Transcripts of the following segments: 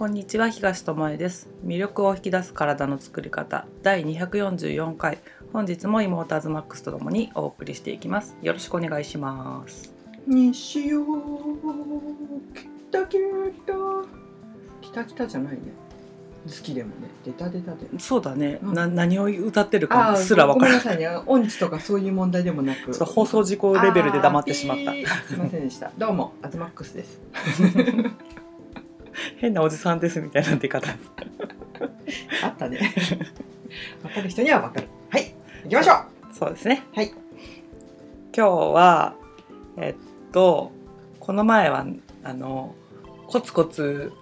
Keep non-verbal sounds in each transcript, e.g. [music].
こんにちは東智恵です。魅力を引き出す体の作り方。第244回。本日も妹アズマックスとともにお送りしていきます。よろしくお願いします。西よ北北北北じゃないね。好きでもね。出た出たでそうだね、うん。な何を歌ってるあかすらわごからないめんなさいね。音痴とかそういう問題でもなく。ちょっと放送事故レベルで黙ってしまった。すいませんでした。どうもアズマックスです [laughs] 変なおじさんですみたいな出方。あったね。[laughs] わかる人にはわかる。はい。行きましょう。そうですね。はい。今日はえっとこの前はあのコツコツ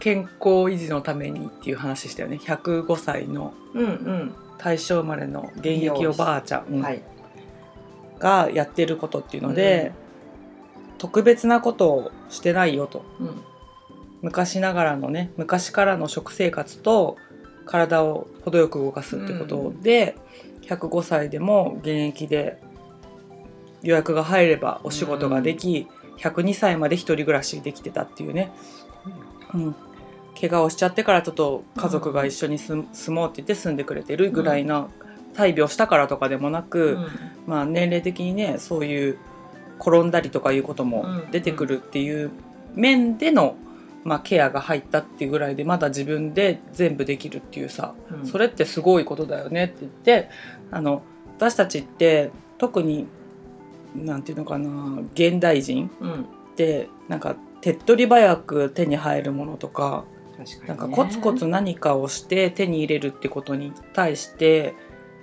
健康維持のためにっていう話したよね。105歳のうん大正生まれの現役おばあちゃうんんはい。がやってることっていうので、特別なことをしてないよと。うん昔ながらのね昔からの食生活と体を程よく動かすってことで、105歳でも現役で予約が入ればお仕事ができ、102歳まで一人暮らしできてたっていうね、うん、怪我をしちゃってからちょっと家族が一緒に住住もうって言って住んでくれてるぐらいな大病したからとかでもなく、まあ、年齢的にねそういう転んだりとかいうことも出てくるっていう面での、まあ、ケアが入ったっていうぐらいでまだ自分で全部できるっていうさうん。それってすごいことだよねって言ってあの私たちって特になんていうのかな現代人うん。ってなんか手っ取り早く手に入るものとか確かにね。なんかコツコツ何かをして手に入れるってことに対して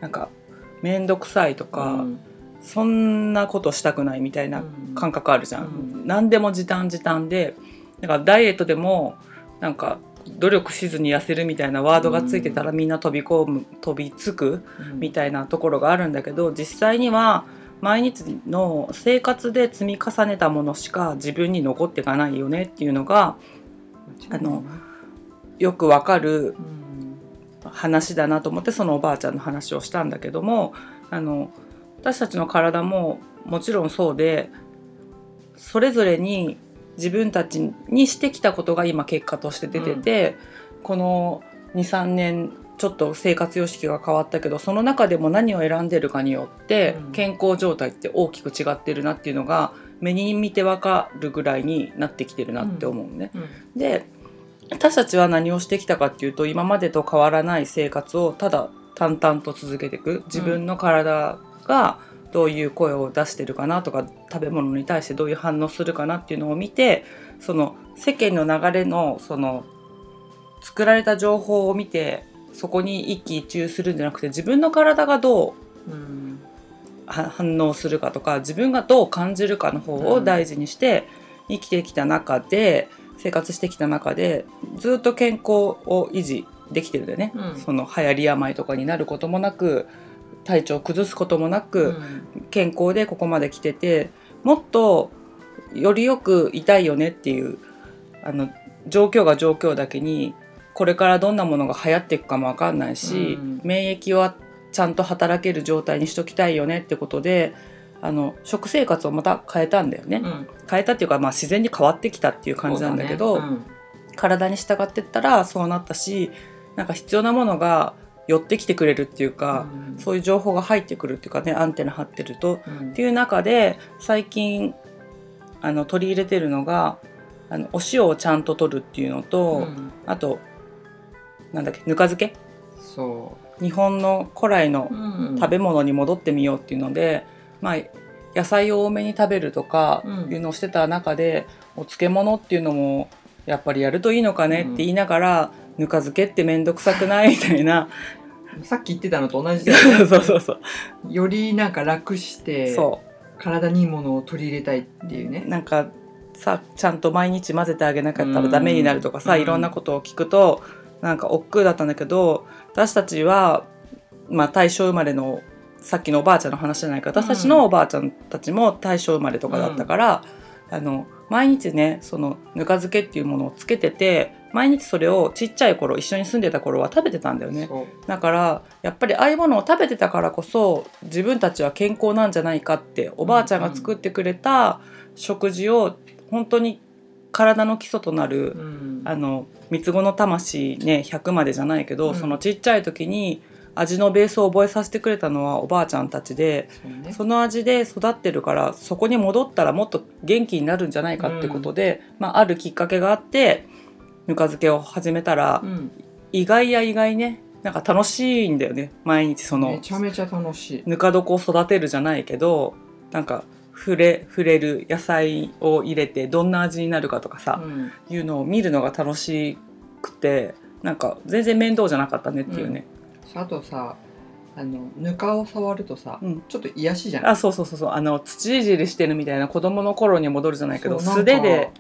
なんか面倒くさいとか、うん。そんなことしたくないみたいな感覚あるじゃん、うん。何でも時短時短でだからダイエットでもなんか努力しずに痩せるみたいなワードがついてたらみんな飛び込む飛びつくうん。みたいなところがあるんだけど実際には毎日の生活で積み重ねたものしか自分に残っていかないよねっていうのがあのよくわかるうん。話だなと思ってそのおばあちゃんの話をしたんだけどもあの私たちの体ももちろんそうでそれぞれに自分たちにしてきたことが今結果として出てて、この23年ちょっと生活様式が変わったけどその中でも何を選んでるかによってうん。健康状態って大きく違ってるなっていうのが目に見てわかるぐらいになってきてるなって思うね。うん。で私たちは何をしてきたかっていうと今までと変わらない生活をただ淡々と続けていく。自分の体がどういう声を出してるかなとか食べ物に対してどういう反応するかなっていうのを見てその世間の流れのその作られた情報を見てそこに一喜一憂するんじゃなくて自分の体がどううん。は反応するかとか自分がどう感じるかの方を大事にして生きてきた中で生活してきた中でずっと健康を維持できてるんだよね、うん。その流行り病とかになることもなく体調を崩すこともなく、健康でここまで来ててもっとよりよくいたいよねっていうあの状況が状況だけにこれからどんなものが流行っていくかもわかんないし、うん。免疫はちゃんと働ける状態にしときたいよねってことであの食生活をまた変えたんだよね、うん。変えたっていうか、まあ、自然に変わってきたっていう感じなんだけどそうね。体に従ってったらそうなったしなんか必要なものが寄ってきてくれるっていうか、うん。そういう情報が入ってくるっていうかねアンテナ張ってると。うん。っていう中で最近あの取り入れてるのがあのお塩をちゃんと取るっていうのと、うん。あとなんだっけぬか漬け？そ日本の古来の食べ物に戻ってみようっていうので、まあ野菜を多めに食べるとかうん。いうのをしてた中で、お漬物っていうのもやっぱりやるといいのかねって言いながら、ぬか漬けって面倒くさくない？みたいな。[laughs] さっき言ってたのと同じだよね。[laughs] そうそうそう。よりなんか楽してそ体にいいものを取り入れたいっていうね。うなんかさちゃんと毎日混ぜてあげなかったらダメになるとかさ、うん。いろんなことを聞くとなんか億劫だったんだけど私たちは、まあ、大正生まれのさっきのおばあちゃんの話じゃないか私たちのおばあちゃんたちも大正生まれとかだったから、あの毎日ねそのぬか漬けっていうものをつけてて毎日それをちっちゃい頃一緒に住んでた頃は食べてたんだよね。だからやっぱりああいうものを食べてたからこそ自分たちは健康なんじゃないかっておばあちゃんが作ってくれた食事を本当に体の基礎となる、うん。あの三つ子の魂ね100までじゃないけど、うん。そのちっちゃい時に味のベースを覚えさせてくれたのはおばあちゃんたちでそうね。その味で育ってるからそこに戻ったらもっと元気になるんじゃないかってことで、まあ、あるきっかけがあってぬか漬けを始めたら、うん。意外や意外ねなんか楽しいんだよね毎日そのめちゃめちゃ楽しい。ぬか床を育てるじゃないけどなんか触れ触れる野菜を入れてどんな味になるかとかさ、うん。いうのを見るのが楽しくてなんか全然面倒じゃなかったねっていうね、あとさあのぬかを触るとさ、うん。ちょっと癒しじゃん。あそうそうそうそう。あの土いじりしてるみたいな子供の頃に戻るじゃないけど素手で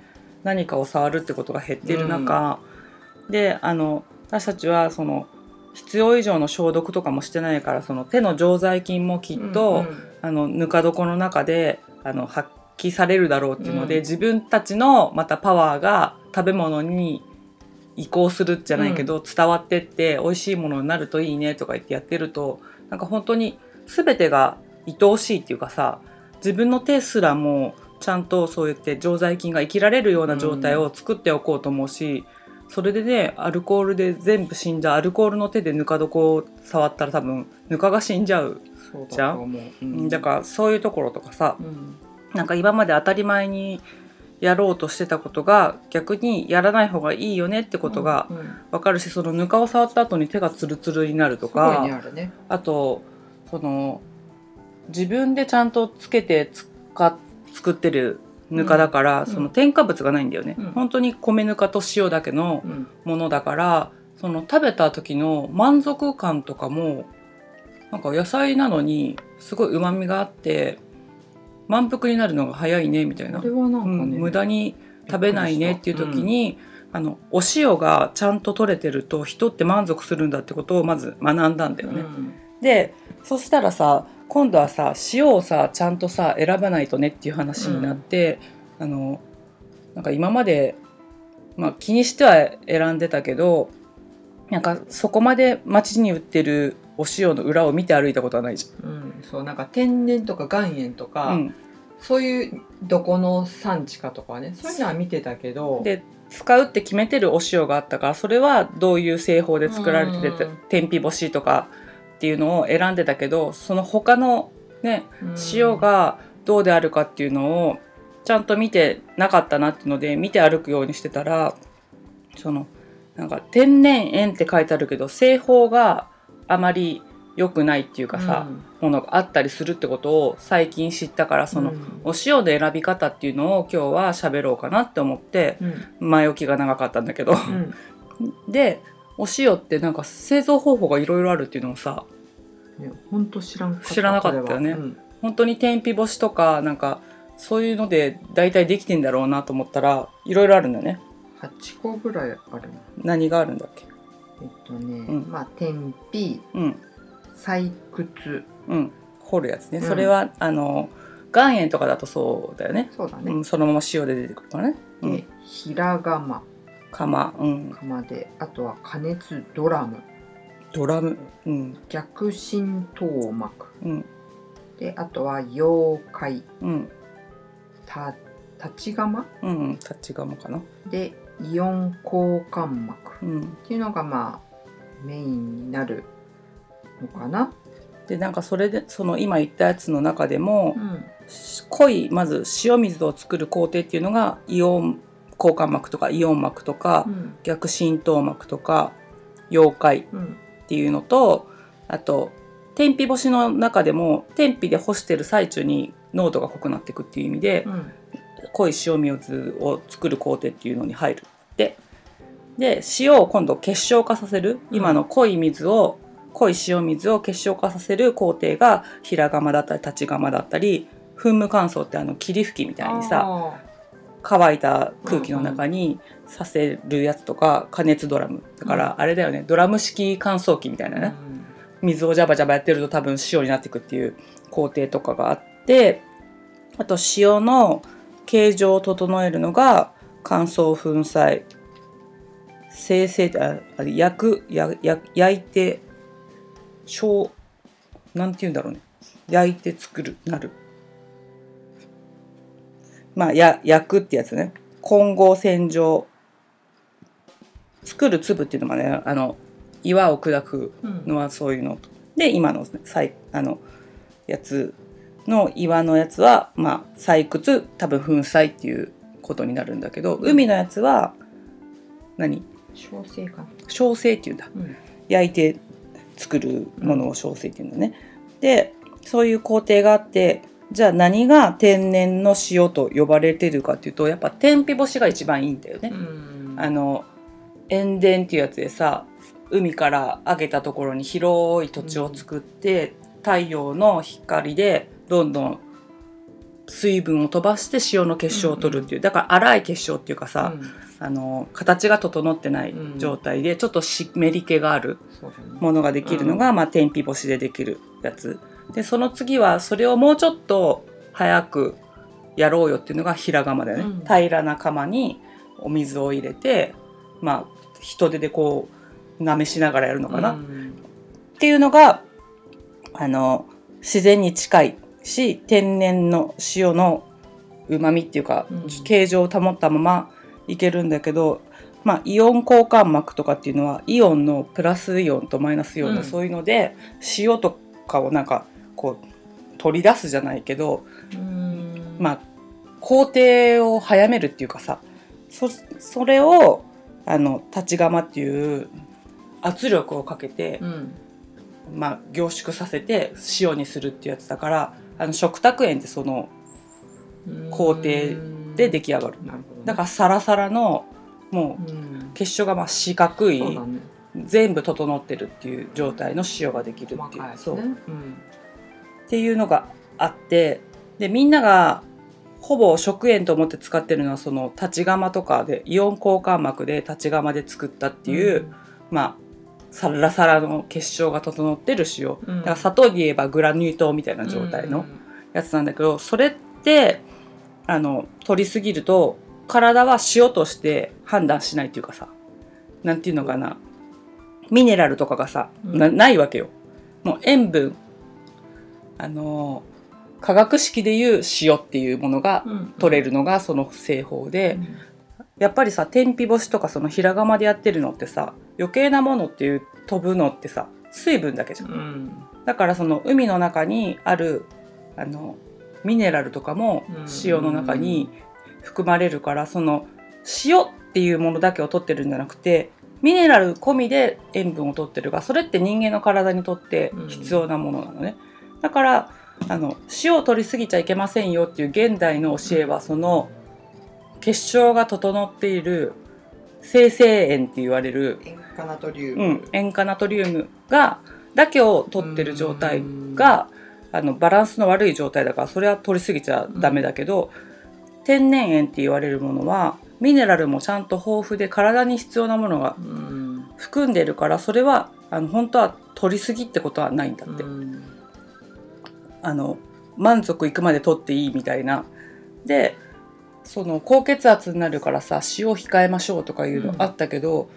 何かを触るってことが減っている中、であの私たちはその必要以上の消毒とかもしてないからその手の常在菌もきっと、うんうん。あのぬか床の中であの発揮されるだろうっていうので、うん。自分たちのまたパワーが食べ物に移行するじゃないけど、伝わってって美味しいものになるといいねとか言ってやってるとなんか本当に全てが愛おしいっていうかさ自分の手すらもちゃんとそうやって常在菌が生きられるような状態を作っておこうと思うし、それでねアルコールで全部死んだアルコールの手でぬか床を触ったら多分ぬかが死んじゃう、じゃん？う、う。ん。だからそういうところとかさうん。なんか今まで当たり前にやろうとしてたことが逆にやらない方がいいよねってことがうんうん。分かるしそのぬかを触った後に手がツルツルになるとか、ねあれね。あとその自分でちゃんとつけてつか作ってるぬかだから、ん。その添加物がないんだよね、うん。本当に米ぬかと塩だけのうん。ものだからその食べた時の満足感とかもなんか野菜なのにすごいうまみがあって満腹になるのが早いねみたいな。あれはなんかうん。ね、無駄に食べないねっていう時に、あのお塩がちゃんと取れてると人って満足するんだってことをまず学んだんだよね。うんでそしたらさ今度はさ塩をさちゃんとさ選ばないとねっていう話になって、あのなんか今まで、まあ、気にしては選んでたけどなんかそこまで街に売ってるお塩の裏を見て歩いたことはないじうん、そうなんか天然とか岩塩とゃか、ん。うん。そういうどこの産地かとかはねそういうのは見てたけどで使うって決めてるお塩があったからそれはどういう製法で作られててうん。天日干しとかっていうのを選んでたけどその他のねうん。塩がどうであるかっていうのをちゃんと見てなかったなっていうので見て歩くようにしてたらそのなんか天然塩って書いてあるけど製法があまり良くないっていうかさ、ものがあったりするってことを最近知ったからその、うん。お塩で選び方っていうのを今日は喋ろうかなって思ってうん。前置きが長かったんだけど。うん。でお塩ってなんか製造方法がいろいろあるっていうのをさね本当知らんかった知らなかったよね。うん。本当に天日干しとかなんかそういうので大体できてんだろうなと思ったらいろいろあるんだよね。8個ぐらいあるな何があるんだっけ？えっとね、うん。まあ天日うん。採掘。うん。掘るやつね、うん。それはあの岩塩とかだとそうだよね。そうだね、うん、そのまま塩で出てくるからね、うでん、平釜釜、うん、釜であとは加熱ドラム。ドラム、うん。逆浸透膜。うん。であとは妖怪うん。た立ち釜？うん。タッチ釜かな、でイオン交換膜。うん、っていうのがまあメインになるのかな、でなんかそれでその今言ったやつの中でも、うん。濃いまず塩水を作る工程っていうのがイオン交換膜とかイオン膜とか、うん。逆浸透膜とか溶解うんっていうのとあと天日干しの中でも天日で干してる最中に濃度が濃くなっていくっていう意味で、うん。濃い塩水を作る工程っていうのに入る。でで塩を今度結晶化させるうん。今の濃い水を、濃い塩水を結晶化させる工程が平釜だったり立ち釜だったり噴霧乾燥ってあの霧吹きみたいにさあ乾いた空気の中にさせるやつとか加熱ドラムだからあれだよね。ドラム式乾燥機みたいなーね水をジャバジャバやってると多分塩になっていくっていう工程とかがあってあと塩の形状を整えるのが乾燥粉砕生成ああ焼くやや焼いて小なんて言うんだろうね。焼いて作るなるまあや焼くってやつね。混合洗浄。作る粒っていうのもねあの岩を砕くうんのはそういうの。とで今の採あのやつの岩のやつはまあ採掘多分粉砕っていうことになるんだけど海のやつは何？小生か。な焼成っていうんだ。うん。焼いて作るものを焼成っていうんだね。でそういう工程があってじゃあ何が天然の塩と呼ばれてるかっていうとやっぱ天日干しが一番いいんだよね。うん。あの塩田っていうやつでさ海から上げたところに広い土地を作って、太陽の光でどんどん水分を飛ばして塩の結晶を取るっていう、だから粗い結晶っていうかさ、うん。あの形が整ってない状態でちょっと湿り気があるものができるのが、まあ、天日干しでできるやつでその次はそれをもうちょっと早くやろうよっていうのが平釜だよね、うん。平らな釜にお水を入れてまあ人手でこうなめしながらやるのかな、っうん。ていうのがあの自然に近いし天然の塩のうまみっていうか、うん。形状を保ったままいけるんだけど、まあ、イオン交換膜とかっていうのはイオンのプラスイオンとマイナスイオンの、うん。そういうので塩とかをなんかこう取り出すじゃないけど、うん。まあ、工程を早めるっていうかさそそれをあの立ち釜っていう圧力をかけて、うん。まあ、凝縮させて塩にするっていうやつだからあの食卓塩ってその工程で出来上がる。ね。だからサラサラのもううん。結晶がまあ四角いね。全部整ってるっていう状態の塩ができるっていう,、細かいそう。ねうんっていうのがあってでみんながほぼ食塩と思って使ってるのはその立ち釜とかでイオン交換膜で立ち釜で作ったっていう、まあサラサラの結晶が整ってる塩。うん。だから砂糖で言えばグラニュー糖みたいな状態のやつなんだけどそれってあの取りすぎると体は塩として判断しないっていうかさなんていうのかなミネラルとかがさ、うん。なないわけよ。もう塩分あの化学式でいう塩っていうものがうん取れるのがその製法で、うんやっぱりさ天日干しとかその平釜でやってるのってさ余計なものっていう飛ぶのってさ水分だけじゃん。うんだからその海の中にあるあのミネラルとかもうん塩の中に含まれるからその塩っていうものだけを取ってるんじゃなくてミネラル込みで塩分を取ってるがそれって人間の体にとって必要なものなのね。だからあの塩を取りすぎちゃいけませんよっていう現代の教えはその結晶が整っている生成塩って言われる塩化ナトリウム。うん、塩化ナトリウムがだけを取ってる状態があのバランスの悪い状態だからそれは取りすぎちゃダメだけど、天然塩って言われるものはミネラルもちゃんと豊富で体に必要なものがうん。含んでるからそれはあの本当は取りすぎってことはないんだって、うんあの満足いくまで取っていいみたいな。でその高血圧になるからさ塩控えましょうとかいうのあったけど、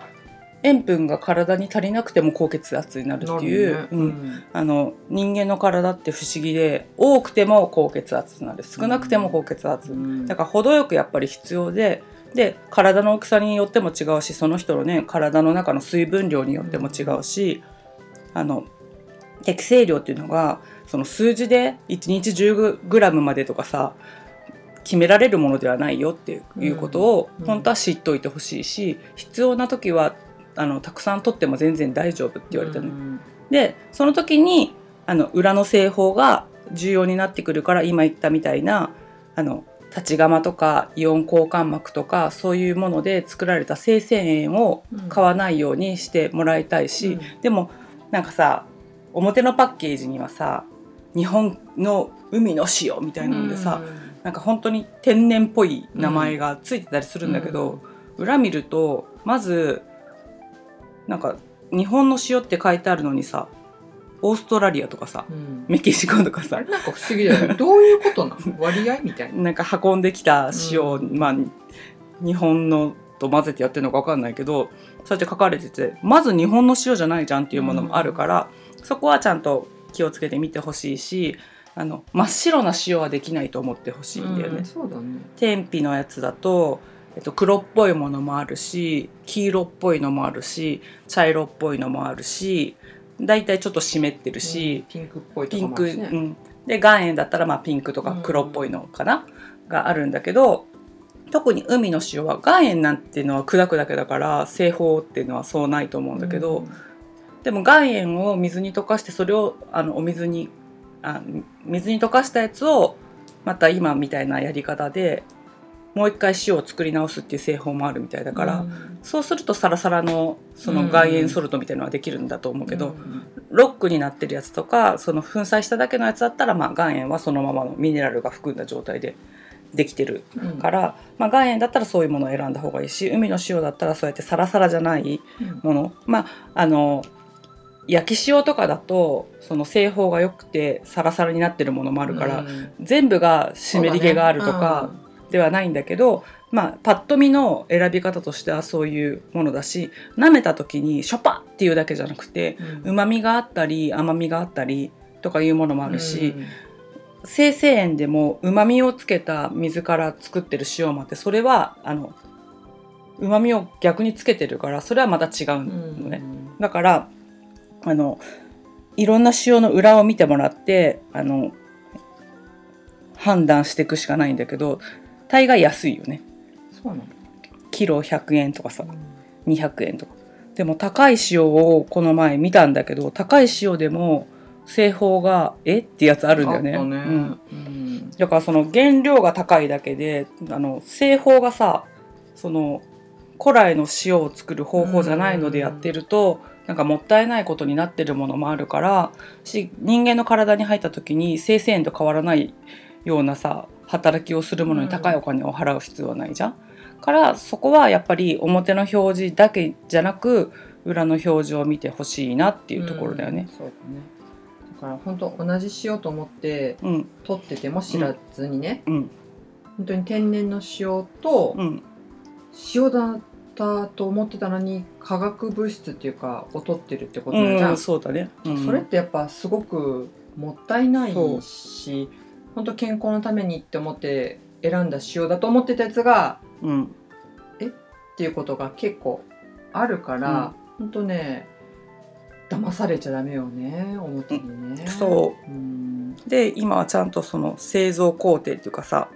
塩分が体に足りなくても高血圧になるっていう、なるね。うん。あの人間の体って不思議で多くても高血圧になる。少なくても高血圧、うん。だから程よくやっぱり必要でで体の大きさによっても違うしその人のね体の中の水分量によっても違うし、あの適正量っていうのがその数字で1日 10g までとかさ決められるものではないよっていうことをうん本当は知っといてほしいし必要な時はあのたくさん取っても全然大丈夫って言われたの。ようんでその時にあの裏の製法が重要になってくるから今言ったみたいなあの立ち釜とかイオン交換膜とかそういうもので作られた生成塩を買わないようにしてもらいたいし、うん。でもなんかさ表のパッケージにはさ日本の海の塩みたいなのでさ、なんか本当に天然っぽい名前がついてたりするんだけど、裏見るとまずなんか日本の塩って書いてあるのにさオーストラリアとかさうん。メキシコとかあされなんか不思議だよね。[laughs] どういうことなの？割合みたいな。なんか運んできた塩を、うん。まあ日本のと混ぜてやってるのか分かんないけどそうやって書かれててまず日本の塩じゃないじゃんっていうものもあるから、そこはちゃんと気をつけて見てほしいしあの真っ白な塩はできないと思ってほしいんだよね。うんそうだね。天日のやつだとえっと、黒っぽいものもあるし黄色っぽいのもあるし茶色っぽいのもあるし大体ちょっと湿ってるし、ピンクっぽいとピンク、かもあるしね。うん、で岩塩だったらまあピンクとか黒っぽいのかな、があるんだけど特に海の塩は岩塩なんていうのは砕くだけだから製法っていうのはそうないと思うんだけど、でも岩塩を水に溶かしてそれをあのお水にあ水に溶かしたやつをまた今みたいなやり方でもう一回塩を作り直すっていう製法もあるみたいだから、うん。そうするとサラサラのその岩塩ソルトみたいなのはできるんだと思うけど、うん。ロックになってるやつとかその粉砕しただけのやつだったら、まあ、岩塩はそのままのミネラルが含んだ状態でできてるうん。から、まあ、岩塩だったらそういうものを選んだ方がいいし海の塩だったらそうやってサラサラじゃないもの。まああの焼き塩とかだとその製法が良くてサラサラになってるものもあるから、うん。全部が湿り気があるとかではないんだけど、まあパッと見の選び方としてはそういうものだし舐めた時にショパっていうだけじゃなくてうん。うまみがあったり甘みがあったりとかいうものもあるし、うん。生成塩でもうまみをつけた水から作ってる塩もあってそれはあのうまみを逆につけてるからそれはまた違うのね。だからあのいろんな塩の裏を見てもらってあの判断していくしかないんだけど大概安いよね。そうなの。キロ100円とかさ200円とか。でも高い塩をこの前見たんだけど高い塩でも製法がえってやつあるんだよね。ね。うん、うん。だからその原料が高いだけであの製法がさその古来の塩を作る方法じゃないのでやってるとなんかもったいないことになってるものもあるからし人間の体に入った時に生成塩と変わらないようなさ働きをするものに高いお金を払う必要はないじゃん。からそこはやっぱり表の表示だけじゃなく裏の表示を見てほしいなっていうところだよね。うん。そうだね。だから本当同じ塩と思ってうん。取ってても知らずにね、うん。本当に天然の塩とうん。塩だったと思ってたのに化学物質っていうかを取ってるってことじゃん、うん、そうだね。うん。それってやっぱすごくもったいないし本当健康のためにって思って選んだ塩だと思ってたやつがうん。っていうことが結構あるから、本当ね騙されちゃダメよね表にね、そう。うん。で今はちゃんとその製造工程っていうかさ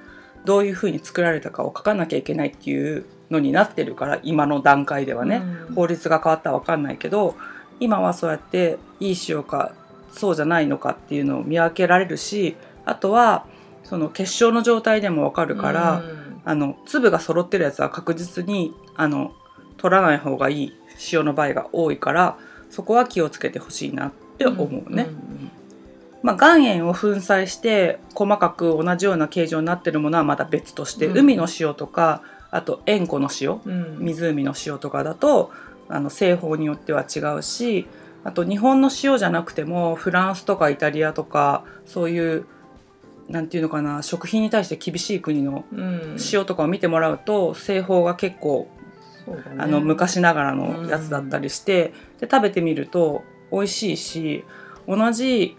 どういうふうに作られたかを書かなきゃいけないっていうのになってるから今の段階ではね、うん。法律が変わったら分かんないけど今はそうやっていい塩かそうじゃないのかっていうのを見分けられるしあとはその結晶の状態でも分かるから、うん。あの粒が揃ってるやつは確実にあの取らない方がいい塩の場合が多いからそこは気をつけてほしいなって思うね。ん。まあ、岩塩を粉砕して細かく同じような形状になってるものはまた別として、うん。海の塩とかあと塩湖の塩うん。湖の塩とかだとあの製法によっては違うしあと日本の塩じゃなくてもフランスとかイタリアとかそういうなんていうのかな食品に対して厳しい国のうん。塩とかを見てもらうと製法が結構ね。あの昔ながらのやつだったりして、で食べてみると美味しいし同じ、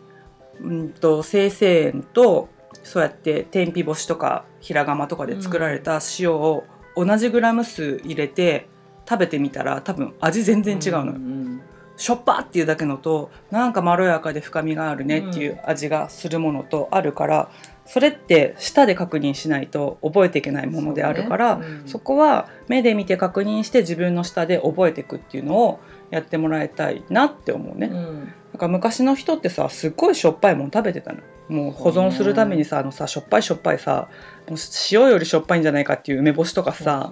うん、と生成塩とそうやって天日干しとか平釜とかで作られた塩を同じグラム数入れて食べてみたら多分味全然違うのよ。んしょっぱっていうだけのとなんかまろやかで深みがあるねっていう味がするものとあるから、それって舌で確認しないと覚えていけないものであるからね。うん。そこは目で見て確認して自分の舌で覚えていくっていうのをやってもらいたいなって思うね。うんだから昔の人ってさすっごいしょっぱいもん食べてたの。もう保存するためにさあのさしょっぱいしょっぱいさもう塩よりしょっぱいんじゃないかっていう梅干しとかさ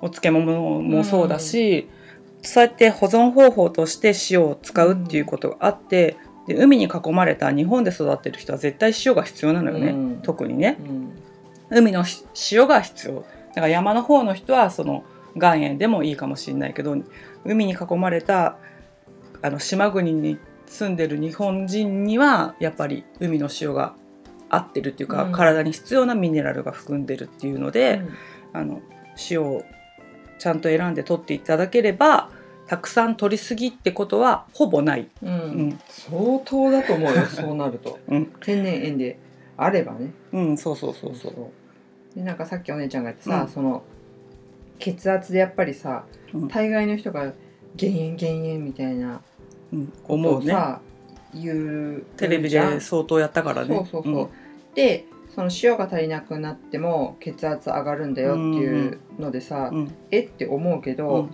お漬物もそうだし、そうやって保存方法として塩を使うっていうことがあって、で海に囲まれた日本で育ってる人は絶対塩が必要なのよね、うん。特にね。う、うん。海のし塩が必要。だから山の方の人はその岩塩でもいいかもしれないけど海に囲まれたあの島国に住んでる日本人にはやっぱり海の塩が合ってるっていうか、うん。体に必要なミネラルが含んでるっていうので、あの塩をちゃんと選んで取っていただければたくさん取りすぎってことはほぼない。うん。うん。相当だと思うよ [laughs] そうなると。うん、天然塩であればね。うん、そうそう。そうそう。でなんかさっきお姉ちゃんが言ってさ、うん。その血圧でやっぱりさうん。大概の人が減塩減塩みたいな思うね言うテレビで相当やったからね。そうそうそう、でその塩が足りなくなっても血圧上がるんだよっていうのでさ、うん。うん。えって思うけど、うん。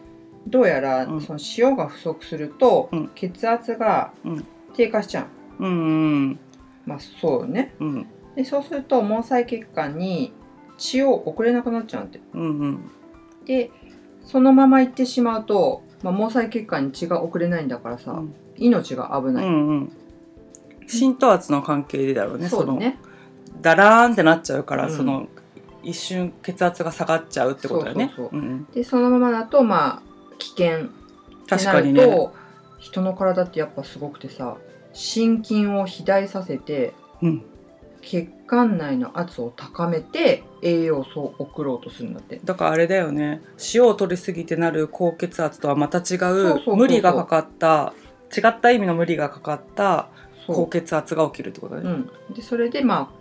どうやらうん。その塩が不足すると、うん。血圧がうん。低下しちゃう、うんうんまあそうよね。うん。でそうすると毛細血管に血を送れなくなっちゃうんてうんうん。でそのまま行ってしまうと、まあ、毛細血管に血が送れないんだからさ、うん。命が危うない、んうん。浸透圧の関係でだろうねそうだね。そのダラーンってなっちゃうから、うん。その一瞬血圧が下がっちゃうってことだよね。そうそうそんでそのままだとまあ危険確なかにね。人の体ってやっぱすごくてさ心筋を肥大させてうん。血管内の圧を高めて栄養素を送ろうとするんだって。だからあれだよね。塩を取りすぎてなる高血圧とはまた違う無理がかかった違った意味の無理がかかった高血圧が起きるってことだね、うん、でそれでまあ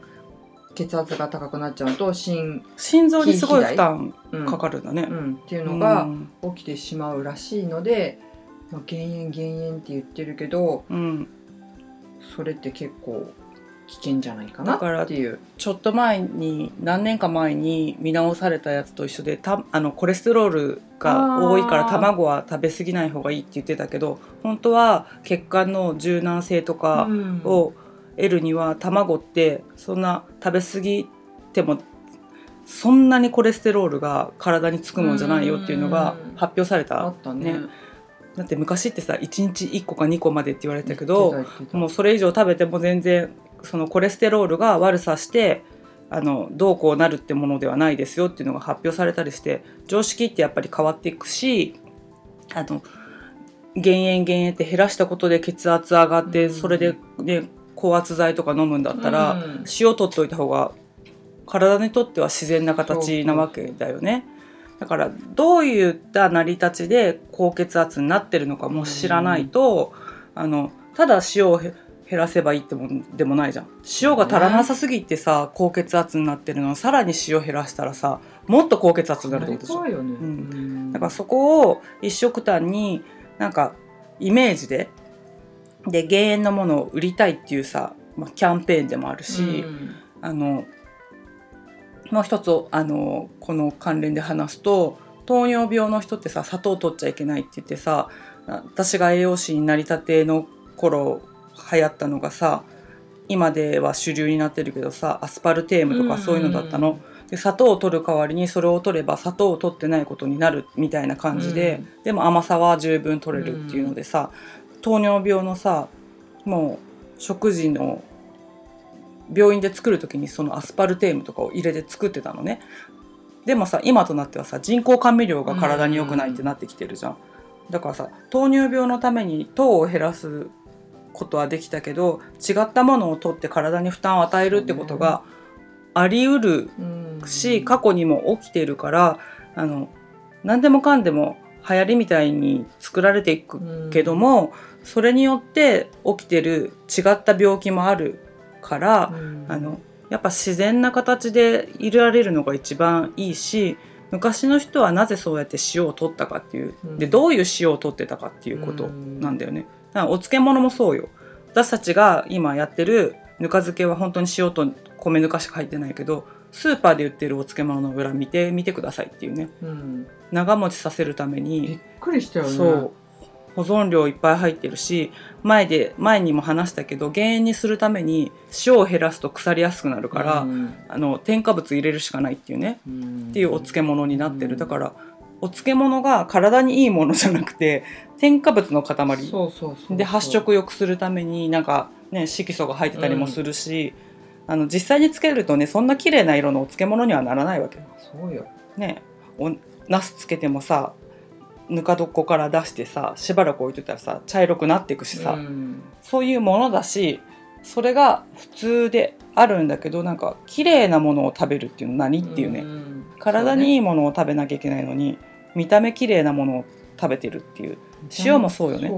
血圧が高くなっちゃうと心、心臓にすごい負担うん。かかるんだね。う、ん、っていうのがうん。起きてしまうらしいので、まあ、減塩減塩って言ってるけどうん、それって結構危険じゃないかなだからっていう。ちょっと前に何年か前に見直されたやつと一緒でたあのコレステロールが多いから卵は食べ過ぎない方がいいって言ってたけど本当は血管の柔軟性とかうん。を得るには卵ってそんな食べ過ぎてもそんなにコレステロールが体につくもんじゃないよっていうのがうん。発表されあたったね。ね。だって昔ってさ1日1個か2個までって言われたけどもうそれ以上食べても全然そのコレステロールが悪さしてあのどうこうなるってものではないですよっていうのが発表されたりして常識ってやっぱり変わっていくしあの減塩減塩って減らしたことで血圧上がって、うん。それで、ね、高圧剤とか飲むんだったら、うん。塩取っておいた方が体にとっては自然な形なわけだよね。だからどういった成り立ちで高血圧になってるのかも知らないと、あのただ塩をへ減らせばいいってもんでもないじゃん。塩が足らなさすぎてさ高血圧になってるのをさらに塩減らしたらさもっと高血圧になるってことでしょ？怖いよね、うん。だからそこを一食単になんかイメージでで減塩のものを売りたいっていうさ、まあ、キャンペーンでもあるし、うん。あのもう一つあのこの関連で話すと糖尿病の人ってさ砂糖取っちゃいけないって言ってさ私が栄養士になりたての頃流行ったのがさ今では主流になってるけどさアスパルテームとかそういうのだったの？で砂糖を取る代わりにそれを取れば砂糖を取ってないことになるみたいな感じで、でも甘さは十分取れるっていうのでさ、糖尿病のさもう食事の病院で作る時にそのアスパルテームとかを入れて作ってたのね。でもさ今となってはさ人工甘味料が体に良くないってなってきてるじゃん、だからさ糖尿病のために糖を減らすことはできたけど違ったものを取って体に負担を与えるってことがあり得るうん。し過去にも起きているからあの何でもかんでも流行りみたいに作られていくけども、それによって起きてる違った病気もあるから、うん。あのやっぱ自然な形でいられるのが一番いいし昔の人はなぜそうやって塩を取ったかっていう、うん。でどういう塩を取ってたかっていうことなんだよね。お漬物もそうよ。私たちが今やってるぬか漬けは本当に塩と米ぬかしか入ってないけどスーパーで売ってるお漬物の裏見てみてくださいっていうね。うん。長持ちさせるためびっにくりしたよね。そう。保存量いっぱい入ってるし前で前にも話したけど減塩にするために塩を減らすと腐りやすくなるから、うん。あの添加物入れるしかないっていうね。うん。っていうお漬物になってる、うんだからお漬物が体にいいものじゃなくて添加物の塊。そうそうそうで発色良くするためになんかね色素が入ってたりもするし、あの実際につけるとねそんな綺麗な色のお漬物にはならないわけ。そうよ。ね。おナスつけてもさぬか床から出してさしばらく置いといたらさ茶色くなっていくしさ、うん。そういうものだしそれが普通であるんだけどなんか綺麗なものを食べるっていうの何っていうね、ん。体にいいものを食べなきゃいけないのに見た目綺麗なものを食べてるっていう。塩もそうよね。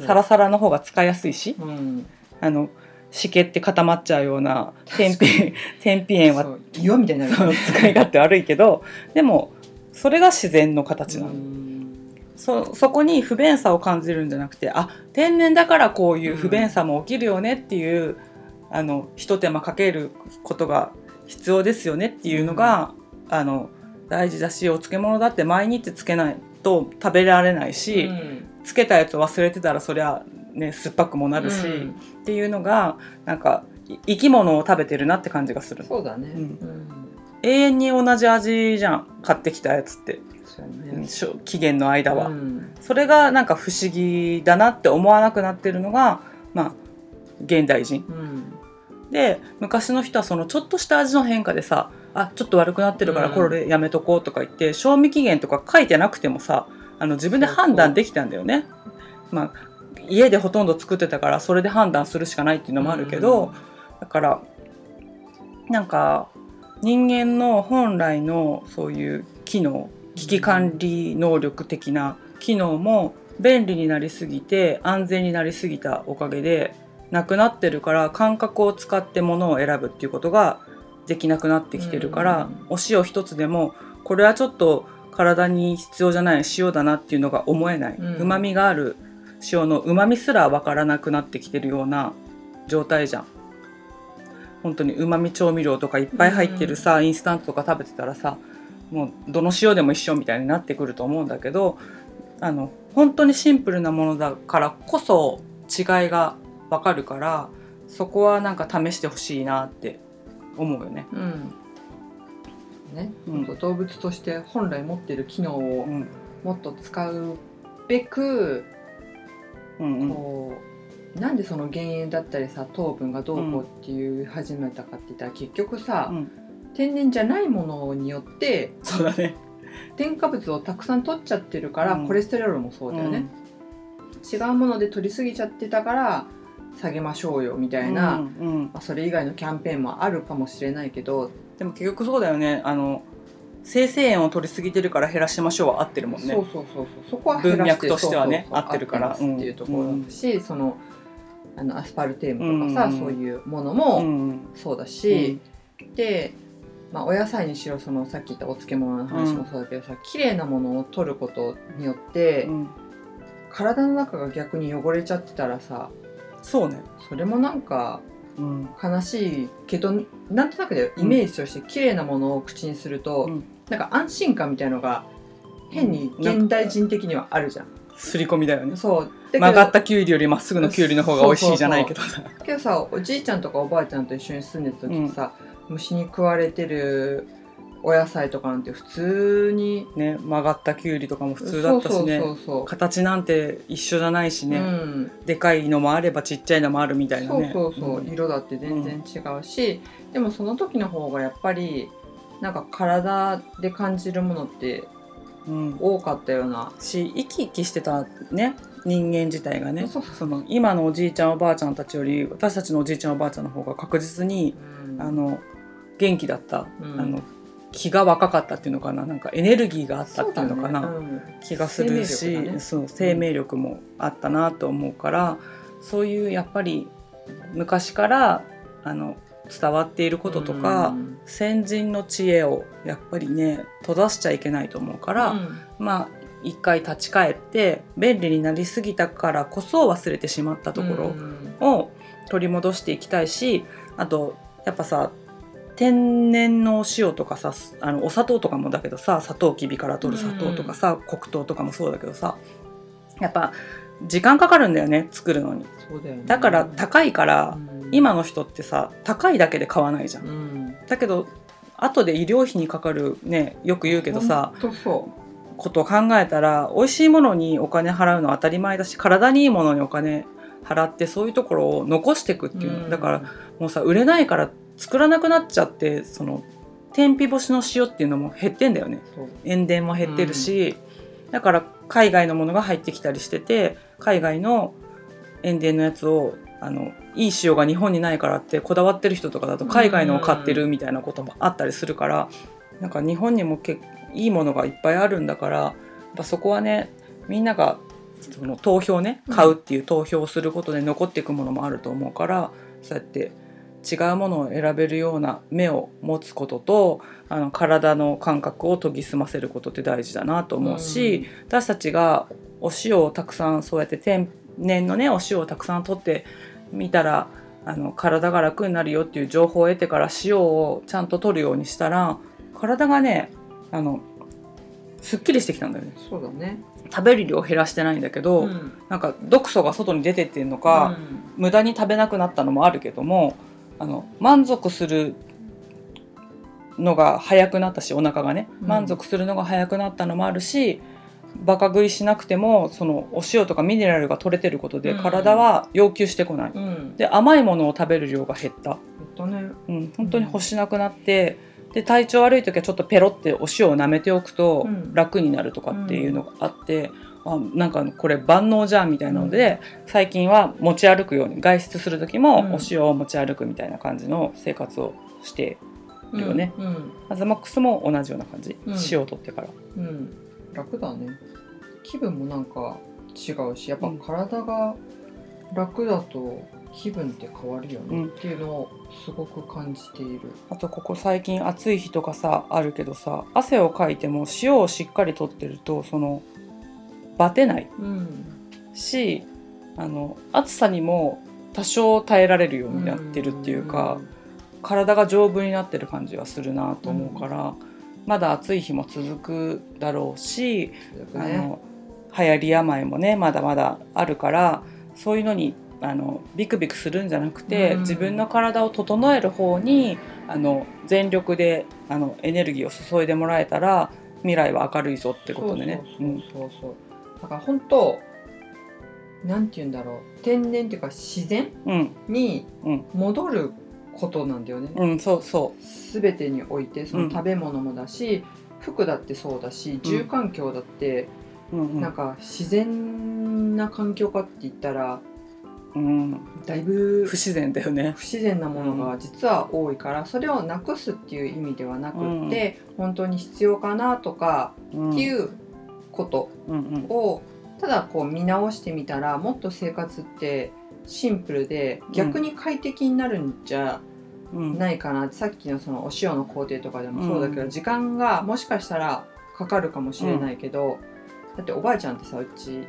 サラサラの方が使いやすいし。うん。あの湿気って固まっちゃうような天日 [laughs] 天日塩は岩みたいになるそう使い勝手悪いけどでもそれが自然の形なの、うん。そそこに不便さを感じるんじゃなくてあ天然だからこういう不便さも起きるよねっていう、あの一手間かけることが必要ですよねっていうのが、あの大事だしお漬物だって毎日つけないと食べられないし、つけたやつ忘れてたらそりゃね酸っぱくもなるし、うん。っていうのがなんかい生き物を食べてるなって感じがするそうだね。うん。うん。永遠に同じ味じゃん買ってきたやつって、ね。期限の間は。うん。それがなんか不思議だなって思わなくなってるのがまあ現代人。うん。で昔の人はそのちょっとした味の変化でさあちょっと悪くなってるからうん。これやめとこうとか言って、賞味期限とか書いてなくてもさあの自分で判断できたんだよね。まあ家でほとんど作ってたからそれで判断するしかないっていうのもあるけど、だからなんか人間の本来のそういう機能危機管理能力的な機能も便利になりすぎて安全になりすぎたおかげでなくなってるから感覚を使って物を選ぶっていうことができなくなってきてるから、うんお塩一つでもこれはちょっと体に必要じゃない塩だなっていうのが思えない、うん。うまみがある塩のうまみすらわからなくなってきてるような状態じゃん。本当にうまみ調味料とかいっぱい入ってるさ、インスタントとか食べてたらさもうどの塩でも一緒みたいになってくると思うんだけどあの本当にシンプルなものだからこそ違いがわかるからそこはなんか試してほしいなって思うよね。うん。ね、うん。動物として本来持っている機能をうん。もっと使うべく、うんうん。こうなんでその減塩だったりさ糖分がどうこうっていう始めたかって言ったら結局さ、うん。天然じゃないものによってそうだね。添加物をたくさん取っちゃってるから、うん。コレステロールもそうだよね、違うもので取りすぎちゃってたから下げましょうよみたいな、うんうん。まあ、それ以外のキャンペーンもあるかもしれないけど、でも結局そうだよね。あの生成塩を取りすぎてるから減らしましょうは合ってるもんね。そうそうそうそう。そこは文脈としてはね合ってるから。合っていうところだし、そのあのアスパルテームとかさ、うんそういうものうもんそうだし、で、まあ、お野菜にしろそのさっき言ったお漬物の話もそうだけどさ、綺麗なものを取ることによって、うん。体の中が逆に汚れちゃってたらさそうね、それもなんかうん。悲しいけどなんとなくでイメージとして綺麗なものを口にすると、うん。なんか安心感みたいのが変に現代人的にはあるじゃん。すり込みだよね。そう。曲がったきゅうりよりまっすぐのきゅうりの方が美味しいじゃないけど。さけどさおじいちゃんとかおばあちゃんと一緒に住んでた時さ、虫に食われてるお野菜とかなんて普通にね曲がったきゅうりとかも普通だったしね。形なんて一緒じゃないしね、うん、でかいのもあればちっちゃいのもあるみたいなそうねそうそう、ん。色だって全然違うし、でもその時の方がやっぱりなんか体で感じるものってうん。多かったような、し生き生きしてたね。人間自体がね。その今のおじいちゃんおばあちゃんたちより私たちのおじいちゃんおばあちゃんの方が確実にうん。あの元気だった、うん。あの気が若かったっていうのかな。なんかエネルギーがあったっていうのかな、ね。うん。気がするし生命ね。そう生命力もあったなと思うから、そういうやっぱり昔からあの伝わっていることとか、うん。先人の知恵をやっぱりね閉ざしちゃいけないと思うから、うん。まあ一回立ち返って便利になりすぎたからこそ忘れてしまったところうん。を取り戻していきたいしあとやっぱさ天然のお塩とかさあのお砂糖とかもだけどさサトウキビから取る砂糖とかさ、黒糖とかもそうだけどさやっぱ時間かかるんだよね作るのに。だよね。だから高いから、うん。今の人ってさ高いだけで買わないじゃん。うん。だけど後で医療費にかかるねよく言うけどさことを考えたら美味しいものにお金払うのは当たり前だし体にいいものにお金払ってそういうところを残していくっうていうの、ん。だからもうさ売れないから作らなくなっちゃってその天日干しの塩っていうのも減ってんだよね。塩田も減ってるし、だから海外のものが入ってきたりしてて海外の塩田のやつをあのいい塩が日本にないからってこだわってる人とかだと海外のを買ってるみたいなこともあったりするから、なんか日本にもけいいものがいっぱいあるんだからやっぱそこはねみんながその投票ねうん買うっていう投票をすることで残っていくものもあると思うから、そうやって違うものを選べるような目を持つこととあの体の感覚を研ぎ澄ませることって大事だなと思うし、私たちがお塩をたくさんそうやって天然のねお塩をたくさん取ってみたらあの体が楽になるよっていう情報を得てから塩をちゃんと取るようにしたら体がねあのすっきりしてきたんだよね。そうだね。食べる量減らしてないんだけど、うん。なんか毒素が外に出てっていうのか、無駄に食べなくなったのもあるけどもあの満足するのが早くなったしお腹がね。うん。満足するのが早くなったのもあるし、バカ食いしなくてもそのお塩とかミネラルが取れてることでうん。体は要求してこない。うん、うん、で甘いものを食べる量が減った、えっとねうん、本当に欲しなくなってで体調悪い時はちょっとペロってお塩を舐めておくとうん。楽になるとかっていうのがあって、あなんかこれ万能じゃんみたいなので、最近は持ち歩くように外出する時もうん。お塩を持ち歩くみたいな感じの生活をしてるよね。うんうん。アザマックスも同じような感じ、うん。塩を取ってから。うん、楽だね。気分もなんか違うしやっぱ体が楽だと気分って変わるよね、うん。っていうのをすごく感じている。あとここ最近暑い日とかさあるけどさ汗をかいても塩をしっかり取ってるとそのバテない。うん。しあの暑さにも多少耐えられるようになってるっていうか、体が丈夫になってる感じはするなと思うから、まだ暑い日も続くだろうし、うん、ね。あの流行り病もねまだまだあるからそういうのにあのビクビクするんじゃなくて、うん。自分の体を整える方にあの全力であのエネルギーを注いでもらえたら未来は明るいぞってことでね。そうそうそうそうだから本当なんて言うんだろう。天然っていうか自然うん。にうん。戻ることなんだよね、うん、うん、そう。そ全てにおいてそうん。の食べ物もだし、服だってそうだし住環境だって、う、うん。なんか自然な環境かって言ったらうん。うん、だいぶ不自然だよね。不自然なものが実は多いからそれをなくすっていう意味ではなくって、本当に必要かなとかうん、っていうことうんうん。をただこう見直してみたらもっと生活ってシンプルで逆に快適になるんじゃうん。ないかな。さっきのそのお塩の工程とかでもそうだけど、うん時間がもしかしたらかかるかもしれないけど、だっておばあちゃんってさうち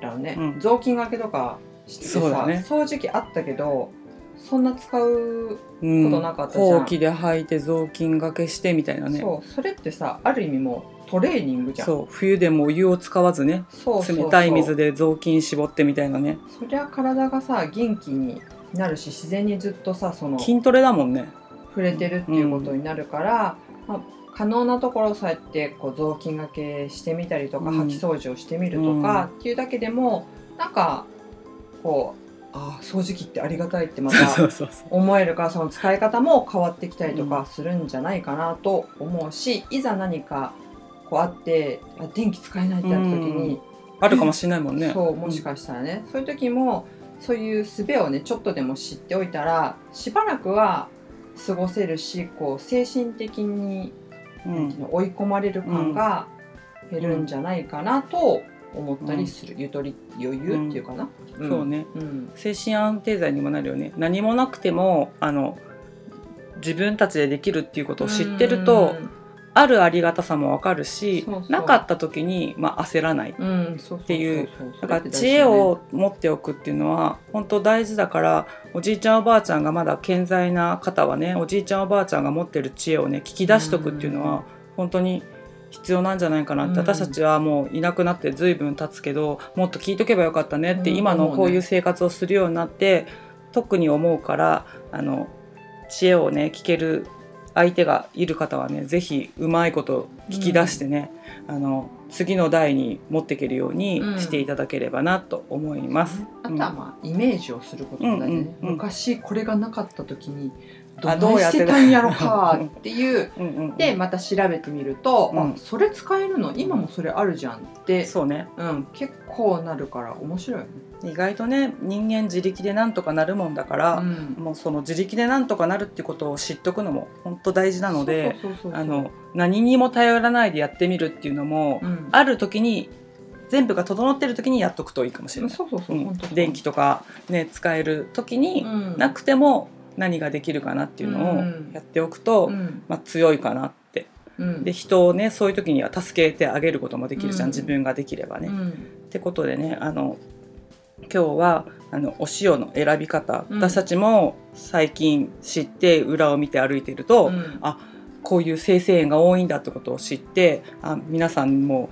らのね、うん。雑巾がけとかしててさ、掃除機あったけどそんな使う、うんことなかったじゃん。ほうきで履いて雑巾がけしてみたいなねそうそれってさある意味もうトレーニングじゃん。そう冬でもお湯を使わずねそうそうそう。冷たい水で雑巾絞ってみたいなね。そりゃ体がさ元気になるし自然にずっとさその筋トレだもんね。触れてるっていうことになるから、まあ、可能なところそうやってこう雑巾がけしてみたりとか、うん。掃き掃除をしてみるとか、っていうだけでもなんかこうああ掃除機ってありがたいってまた [laughs] そうそうそう思えるからその使い方も変わってきたりとかするんじゃないかなと思うし、いざ何かこうあってあ電気使えないってなった時に、あるかもしれないもんね。そうもしかしたらね、そういう時もそういう術をねちょっとでも知っておいたらしばらくは過ごせるしこう精神的に、うん。追い込まれる感が減るんじゃないかなと思ったりする、ゆとり余裕っていうかな、ん。そうね。うん。精神安定剤にもなるよね。何もなくてもあの自分たちでできるっていうことを知ってるとあるありがたさもわかるしなかった時に、まあ、焦らない。っていう。そだから知恵を持っておくっていうのは本当大事だからおじいちゃんおばあちゃんがまだ健在な方はねおじいちゃんおばあちゃんが持ってる知恵をね聞き出しとくっていうのは本当に必要なんじゃないかなって、うん。私たちはもういなくなって随分経つけどもっと聞いとけばよかったねって、うん今のこういう生活をするようになって特に思うからあの知恵をね聞ける相手がいる方はねぜひうまいこと聞き出してね、あの次の代に持っていけるようにしていただければなと思います。あとはまあイメージをすることが大事ね、うんうんうん。昔これがなかった時にどあうやっててたんやろか [laughs] っていううんうんうん。でまた調べてみると、うん。あそれ使えるの？今もそれあるじゃんって、そうね。うん、結構なるから面白いよね。意外とね人間自力でなんとかなるもんだから、うん。もうその自力でなんとかなるっていうことを知っとくのも本当大事なので何にも頼らないでやってみるっていうのも、うん。ある時に全部が整ってる時にやっとくといいかもしれない。そうそうそう、うん。本当そう。電気とかね使える時にうん。なくても何ができるかなっていうのをうん。やっておくと、うん。まあ、強いかなって。うん。で人をねそういう時には助けてあげることもできるじゃん、うん。自分ができればね。うん。ってことでねあの今日はあのお塩の選び方、うん私たちも最近知って裏を見て歩いてると、うん。あこういう生成塩が多いんだってことを知ってあ皆さんも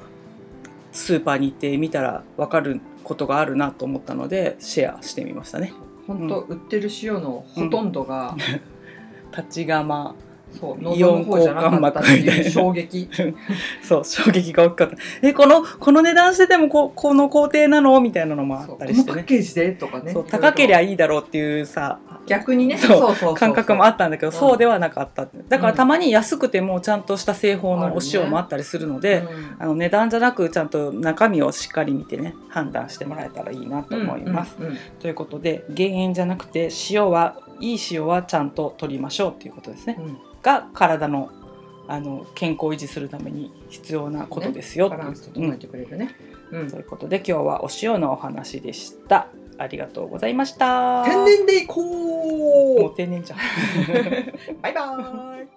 スーパーに行って見たら分かることがあるなと思ったのでシェアしてみましたね。本当、売ってる塩のほとんどが、[laughs] 立ち釜そうイオン交換膜みたいな衝撃。[laughs] そう衝撃が大きかった。えこのこの値段しててもここの工程なのみたいなのもあったりしてね。パッケージでとかね。そう高けりゃいいいだろうっていうさ逆にね。そう感覚もあったんだけど、うん。そうではなかっただからうんたまに安くてもちゃんとした製法のお塩もあったりするので、うん。あの値段じゃなくちゃんと中身をしっかり見てね判断してもらえたらいいなと思います。うんうん。ということで減塩じゃなくて塩はいい塩はちゃんと取りましょうっていうことですね。うんが体のあの健康を維持するために必要なことですよっていうバランス整えてくれるね、うんということで今日はお塩のお話でした。ありがとうございました。天然でいこもうう天然じゃん。[laughs] バイバーイ